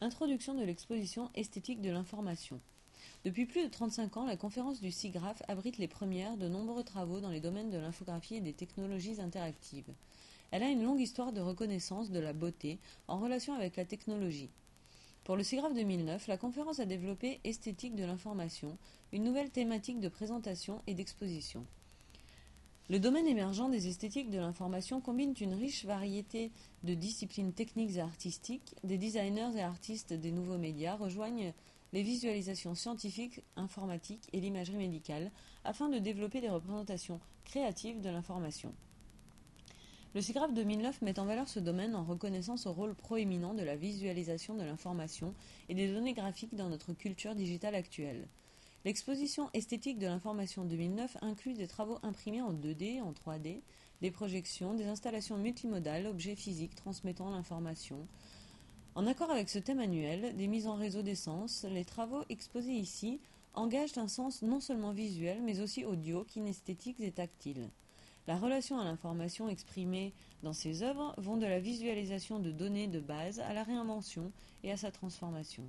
Introduction de l'exposition esthétique de l'information. Depuis plus de 35 ans, la conférence du SIGRAPH abrite les premières de nombreux travaux dans les domaines de l'infographie et des technologies interactives. Elle a une longue histoire de reconnaissance de la beauté en relation avec la technologie. Pour le SIGRAPH 2009, la conférence a développé Esthétique de l'information, une nouvelle thématique de présentation et d'exposition. Le domaine émergent des esthétiques de l'information combine une riche variété de disciplines techniques et artistiques. Des designers et artistes des nouveaux médias rejoignent les visualisations scientifiques, informatiques et l'imagerie médicale afin de développer des représentations créatives de l'information. Le SIGRAPH 2009 met en valeur ce domaine en reconnaissant ce rôle proéminent de la visualisation de l'information et des données graphiques dans notre culture digitale actuelle. L'exposition esthétique de l'information 2009 inclut des travaux imprimés en 2D, en 3D, des projections, des installations multimodales, objets physiques transmettant l'information. En accord avec ce thème annuel, des mises en réseau d'essence, les travaux exposés ici engagent un sens non seulement visuel, mais aussi audio, kinesthétique et tactile. La relation à l'information exprimée dans ces œuvres vont de la visualisation de données de base à la réinvention et à sa transformation.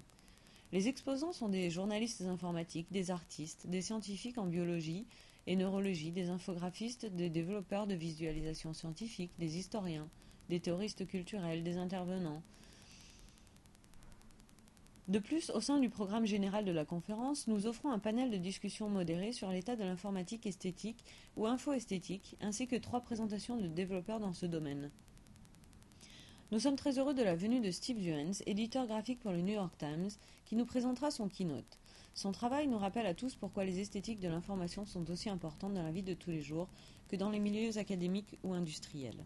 Les exposants sont des journalistes informatiques, des artistes, des scientifiques en biologie et neurologie, des infographistes, des développeurs de visualisation scientifique, des historiens, des théoristes culturels, des intervenants. De plus, au sein du programme général de la conférence, nous offrons un panel de discussion modéré sur l'état de l'informatique esthétique ou info-esthétique, ainsi que trois présentations de développeurs dans ce domaine. Nous sommes très heureux de la venue de Steve Juhens, éditeur graphique pour le New York Times, qui nous présentera son keynote. Son travail nous rappelle à tous pourquoi les esthétiques de l'information sont aussi importantes dans la vie de tous les jours que dans les milieux académiques ou industriels.